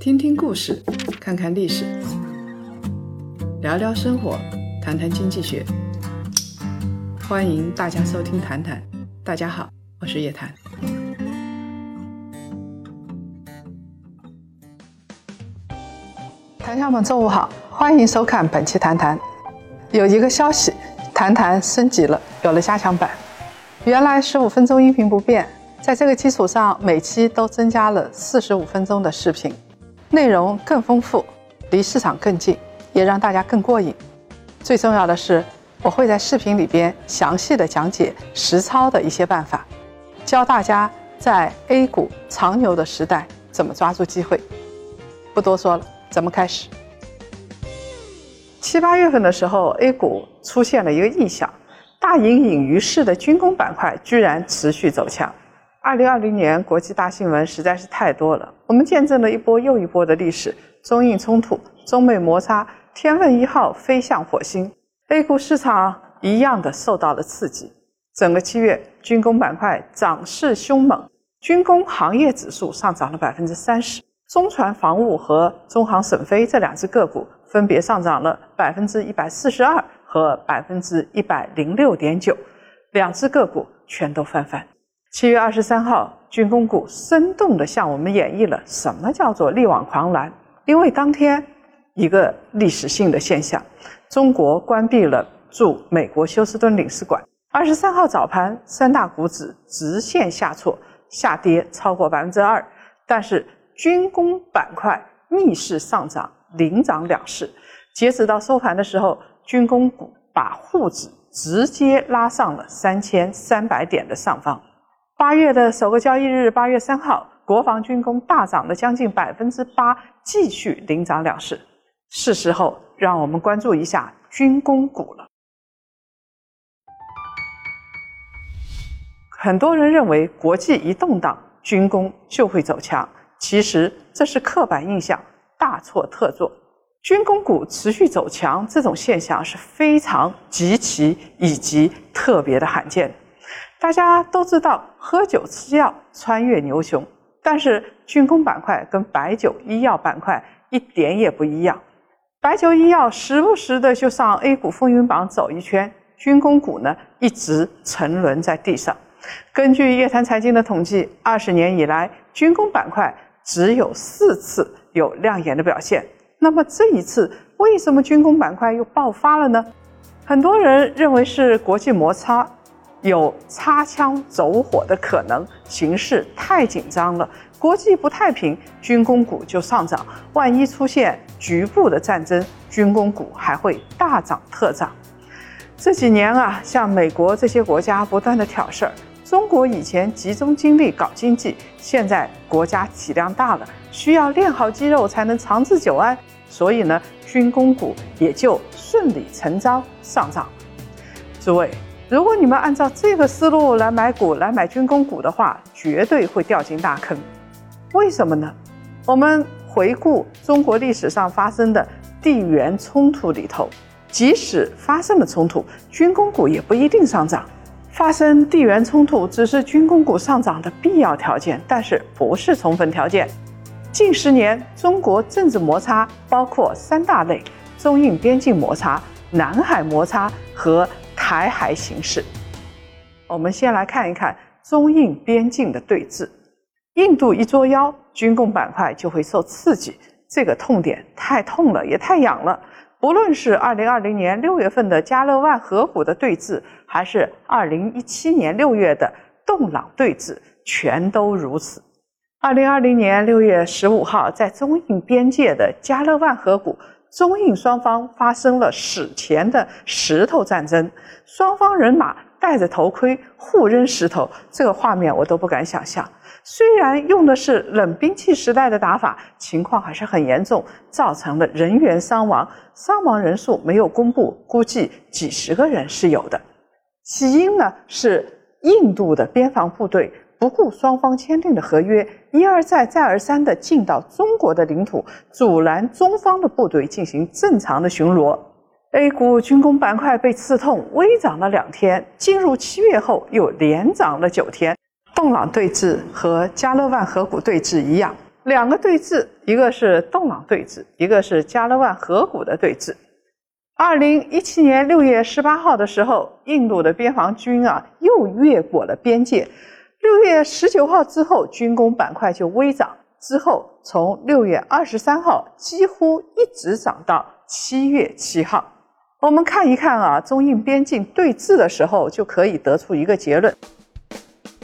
听听故事，看看历史，聊聊生活，谈谈经济学。欢迎大家收听《谈谈》，大家好，我是叶檀。谈友们，中午好，欢迎收看本期《谈谈》。有一个消息，《谈谈》升级了，有了加强版。原来十五分钟音频不变，在这个基础上，每期都增加了四十五分钟的视频。内容更丰富，离市场更近，也让大家更过瘾。最重要的是，我会在视频里边详细的讲解实操的一些办法，教大家在 A 股长牛的时代怎么抓住机会。不多说了，咱们开始。七八月份的时候，A 股出现了一个异象，大隐隐于市的军工板块居然持续走强。二零二零年国际大新闻实在是太多了，我们见证了一波又一波的历史：中印冲突、中美摩擦、天问一号飞向火星，A 股市场一样的受到了刺激。整个七月，军工板块涨势凶猛，军工行业指数上涨了百分之三十，中船防务和中航沈飞这两只个股分别上涨了百分之一百四十二和百分之一百零六点九，两只个股全都翻番。七月二十三号，军工股生动地向我们演绎了什么叫做力挽狂澜。因为当天一个历史性的现象，中国关闭了驻美国休斯敦领事馆。二十三号早盘，三大股指直线下挫，下跌超过百分之二。但是军工板块逆势上涨，领涨两市。截止到收盘的时候，军工股把沪指直接拉上了三千三百点的上方。八月的首个交易日，八月三号，国防军工大涨了将近百分之八，继续领涨两市。是时候让我们关注一下军工股了。很多人认为国际一动荡，军工就会走强，其实这是刻板印象，大错特错。军工股持续走强这种现象是非常极其以及特别的罕见。大家都知道喝酒吃药穿越牛熊，但是军工板块跟白酒医药板块一点也不一样。白酒医药时不时的就上 A 股风云榜走一圈，军工股呢一直沉沦在地上。根据叶檀财经的统计，二十年以来军工板块只有四次有亮眼的表现。那么这一次为什么军工板块又爆发了呢？很多人认为是国际摩擦。有擦枪走火的可能，形势太紧张了，国际不太平，军工股就上涨。万一出现局部的战争，军工股还会大涨特涨。这几年啊，像美国这些国家不断的挑事儿，中国以前集中精力搞经济，现在国家体量大了，需要练好肌肉才能长治久安，所以呢，军工股也就顺理成章上涨。诸位。如果你们按照这个思路来买股、来买军工股的话，绝对会掉进大坑。为什么呢？我们回顾中国历史上发生的地缘冲突里头，即使发生了冲突，军工股也不一定上涨。发生地缘冲突只是军工股上涨的必要条件，但是不是充分条件。近十年中国政治摩擦包括三大类：中印边境摩擦、南海摩擦和。台海形势，我们先来看一看中印边境的对峙。印度一作妖，军工板块就会受刺激。这个痛点太痛了，也太痒了。不论是二零二零年六月份的加勒万河谷的对峙，还是二零一七年六月的洞朗对峙，全都如此。二零二零年六月十五号，在中印边界的加勒万河谷。中印双方发生了史前的石头战争，双方人马戴着头盔互扔石头，这个画面我都不敢想象。虽然用的是冷兵器时代的打法，情况还是很严重，造成了人员伤亡，伤亡人数没有公布，估计几十个人是有的。起因呢是印度的边防部队。不顾双方签订的合约，一而再、再而三地进到中国的领土，阻拦中方的部队进行正常的巡逻。A 股军工板块被刺痛，微涨了两天，进入七月后又连涨了九天。洞朗对峙和加勒万河谷对峙一样，两个对峙，一个是洞朗对峙，一个是加勒万河谷的对峙。二零一七年六月十八号的时候，印度的边防军啊又越过了边界。六月十九号之后，军工板块就微涨，之后从六月二十三号几乎一直涨到七月七号。我们看一看啊，中印边境对峙的时候，就可以得出一个结论：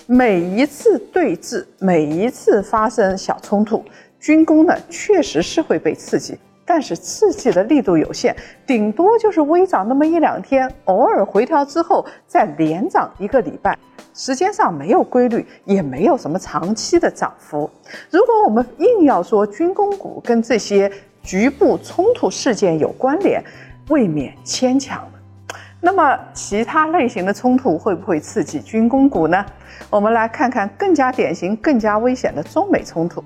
每一次对峙，每一次发生小冲突，军工呢确实是会被刺激，但是刺激的力度有限，顶多就是微涨那么一两天，偶尔回调之后再连涨一个礼拜，时间上没有规律，也没有什么长期的涨幅。如果我们硬要说军工股跟这些局部冲突事件有关联，未免牵强。那么，其他类型的冲突会不会刺激军工股呢？我们来看看更加典型、更加危险的中美冲突。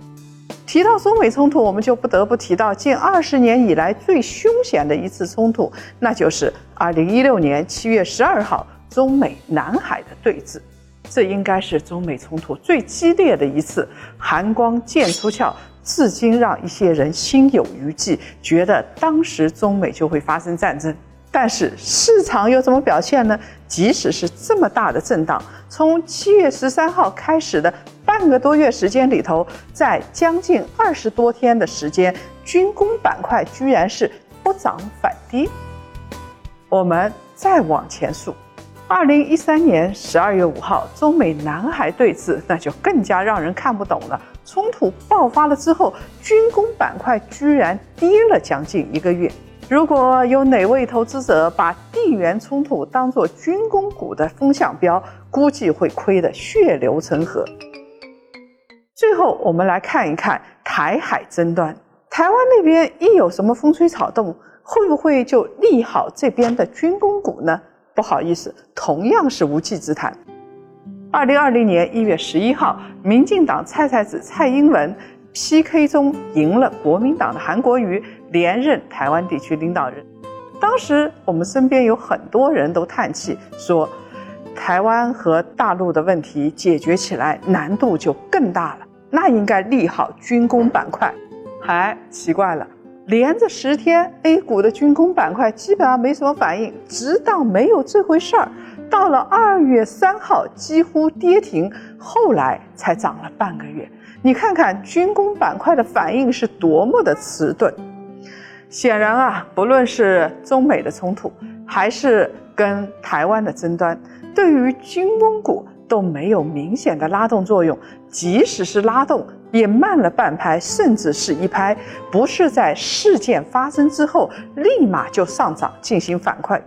提到中美冲突，我们就不得不提到近二十年以来最凶险的一次冲突，那就是二零一六年七月十二号中美南海的对峙。这应该是中美冲突最激烈的一次，寒光剑出鞘。至今让一些人心有余悸，觉得当时中美就会发生战争。但是市场又怎么表现呢？即使是这么大的震荡，从七月十三号开始的半个多月时间里头，在将近二十多天的时间，军工板块居然是不涨反跌。我们再往前数，二零一三年十二月五号，中美南海对峙，那就更加让人看不懂了。冲突爆发了之后，军工板块居然跌了将近一个月。如果有哪位投资者把地缘冲突当作军工股的风向标，估计会亏得血流成河。最后，我们来看一看台海争端，台湾那边一有什么风吹草动，会不会就利好这边的军工股呢？不好意思，同样是无稽之谈。二零二零年一月十一号，民进党蔡蔡子蔡英文 PK 中赢了国民党的韩国瑜，连任台湾地区领导人。当时我们身边有很多人都叹气说，台湾和大陆的问题解决起来难度就更大了，那应该利好军工板块。还奇怪了，连着十天 A 股的军工板块基本上没什么反应，直到没有这回事儿。到了二月三号，几乎跌停，后来才涨了半个月。你看看军工板块的反应是多么的迟钝。显然啊，不论是中美的冲突，还是跟台湾的争端，对于军工股都没有明显的拉动作用。即使是拉动，也慢了半拍，甚至是一拍，不是在事件发生之后立马就上涨进行反馈。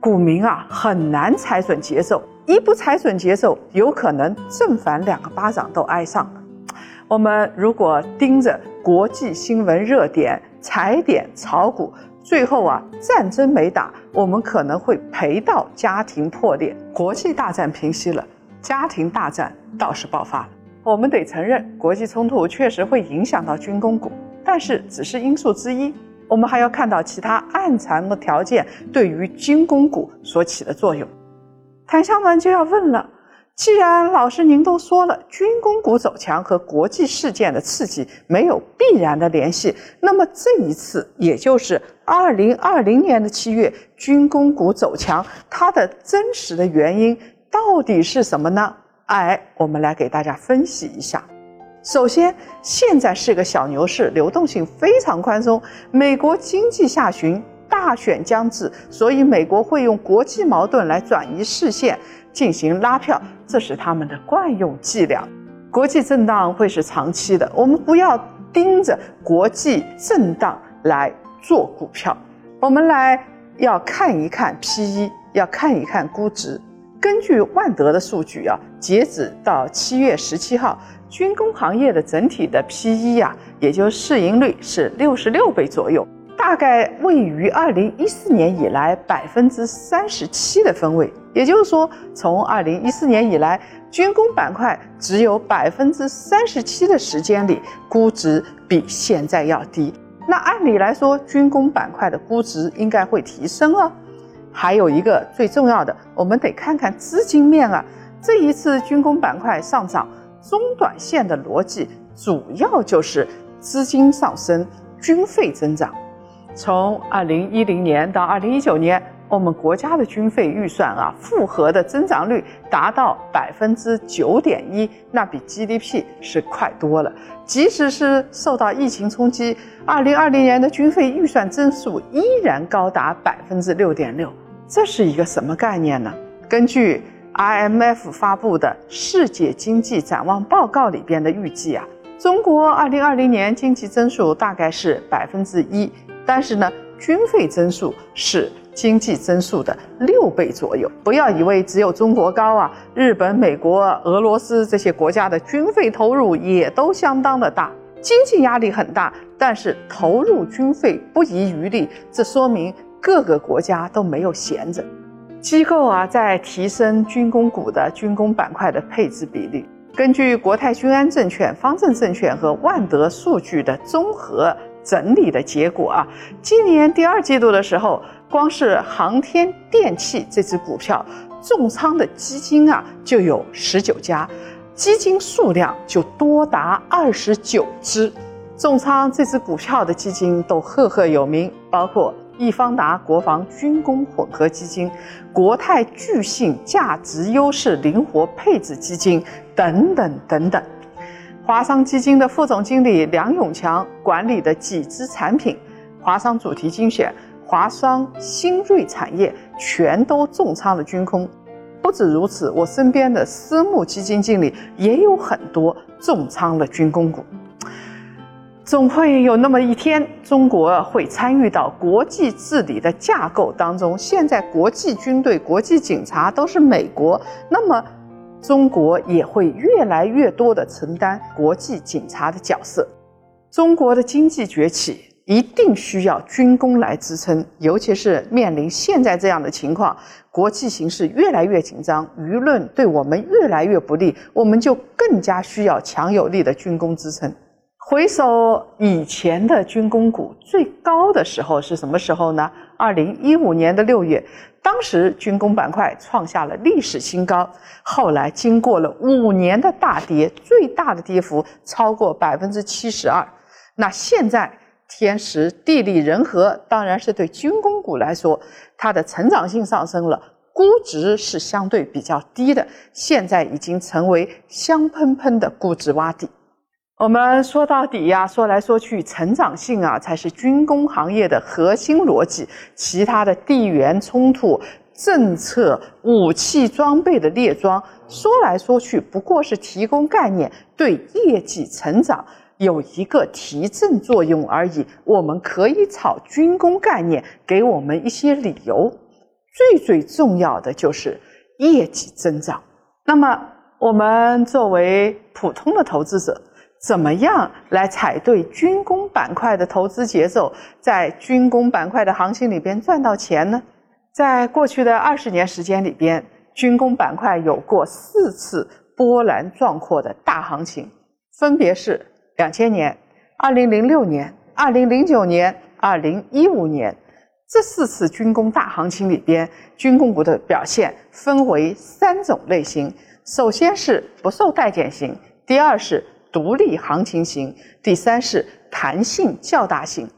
股民啊，很难踩准节奏，一不踩准节奏，有可能正反两个巴掌都挨上了。我们如果盯着国际新闻热点踩点炒股，最后啊战争没打，我们可能会赔到家庭破裂。国际大战平息了，家庭大战倒是爆发了。我们得承认，国际冲突确实会影响到军工股，但是只是因素之一。我们还要看到其他暗藏的条件对于军工股所起的作用。谭香文就要问了：既然老师您都说了军工股走强和国际事件的刺激没有必然的联系，那么这一次，也就是二零二零年的七月军工股走强，它的真实的原因到底是什么呢？哎，我们来给大家分析一下。首先，现在是个小牛市，流动性非常宽松。美国经济下行，大选将至，所以美国会用国际矛盾来转移视线，进行拉票，这是他们的惯用伎俩。国际震荡会是长期的，我们不要盯着国际震荡来做股票。我们来要看一看 P/E，要看一看估值。根据万德的数据啊，截止到七月十七号。军工行业的整体的 P/E 呀，也就市盈率是六十六倍左右，大概位于二零一四年以来百分之三十七的分位。也就是说，从二零一四年以来，军工板块只有百分之三十七的时间里估值比现在要低。那按理来说，军工板块的估值应该会提升哦。还有一个最重要的，我们得看看资金面啊。这一次军工板块上涨。中短线的逻辑主要就是资金上升、军费增长。从二零一零年到二零一九年，我们国家的军费预算啊，复合的增长率达到百分之九点一，那比 GDP 是快多了。即使是受到疫情冲击，二零二零年的军费预算增速依然高达百分之六点六。这是一个什么概念呢？根据 IMF 发布的世界经济展望报告里边的预计啊，中国二零二零年经济增速大概是百分之一，但是呢，军费增速是经济增速的六倍左右。不要以为只有中国高啊，日本、美国、俄罗斯这些国家的军费投入也都相当的大，经济压力很大，但是投入军费不遗余力，这说明各个国家都没有闲着。机构啊，在提升军工股的军工板块的配置比例。根据国泰君安证券、方正证券和万德数据的综合整理的结果啊，今年第二季度的时候，光是航天电器这只股票重仓的基金啊，就有十九家，基金数量就多达二十九只。重仓这只股票的基金都赫赫有名，包括。易方达国防军工混合基金、国泰巨信价值优势灵活配置基金等等等等。华商基金的副总经理梁永强管理的几只产品，华商主题精选、华商新锐产业全都重仓了军工。不止如此，我身边的私募基金经理也有很多重仓了军工股。总会有那么一天，中国会参与到国际治理的架构当中。现在国际军队、国际警察都是美国，那么中国也会越来越多的承担国际警察的角色。中国的经济崛起一定需要军工来支撑，尤其是面临现在这样的情况，国际形势越来越紧张，舆论对我们越来越不利，我们就更加需要强有力的军工支撑。回首以前的军工股最高的时候是什么时候呢？二零一五年的六月，当时军工板块创下了历史新高。后来经过了五年的大跌，最大的跌幅超过百分之七十二。那现在天时地利人和，当然是对军工股来说，它的成长性上升了，估值是相对比较低的，现在已经成为香喷喷的估值洼地。我们说到底呀，说来说去，成长性啊才是军工行业的核心逻辑。其他的地缘冲突、政策、武器装备的列装，说来说去不过是提供概念，对业绩成长有一个提振作用而已。我们可以炒军工概念，给我们一些理由。最最重要的就是业绩增长。那么，我们作为普通的投资者。怎么样来踩对军工板块的投资节奏，在军工板块的行情里边赚到钱呢？在过去的二十年时间里边，军工板块有过四次波澜壮阔的大行情，分别是两千年、二零零六年、二零零九年、二零一五年。这四次军工大行情里边，军工股的表现分为三种类型：首先是不受待见型，第二是。独立行情型，第三是弹性较大型，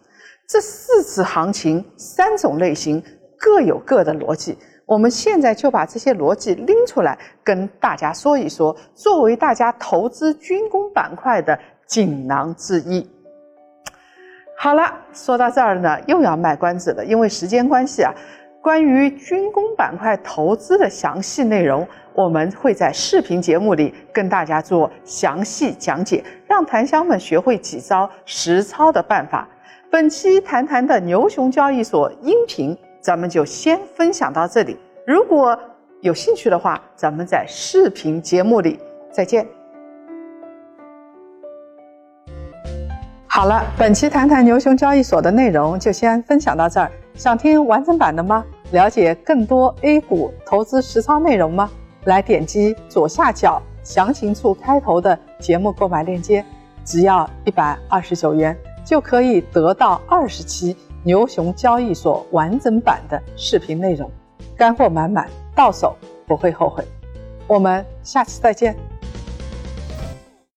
这四次行情三种类型各有各的逻辑。我们现在就把这些逻辑拎出来跟大家说一说，作为大家投资军工板块的锦囊之一。好了，说到这儿呢，又要卖关子了，因为时间关系啊。关于军工板块投资的详细内容，我们会在视频节目里跟大家做详细讲解，让檀香们学会几招实操的办法。本期谈谈的牛熊交易所音频，咱们就先分享到这里。如果有兴趣的话，咱们在视频节目里再见。好了，本期谈谈牛熊交易所的内容就先分享到这儿。想听完整版的吗？了解更多 A 股投资实操内容吗？来点击左下角详情处开头的节目购买链接，只要一百二十九元就可以得到二十期牛熊交易所完整版的视频内容，干货满满，到手不会后悔。我们下期再见。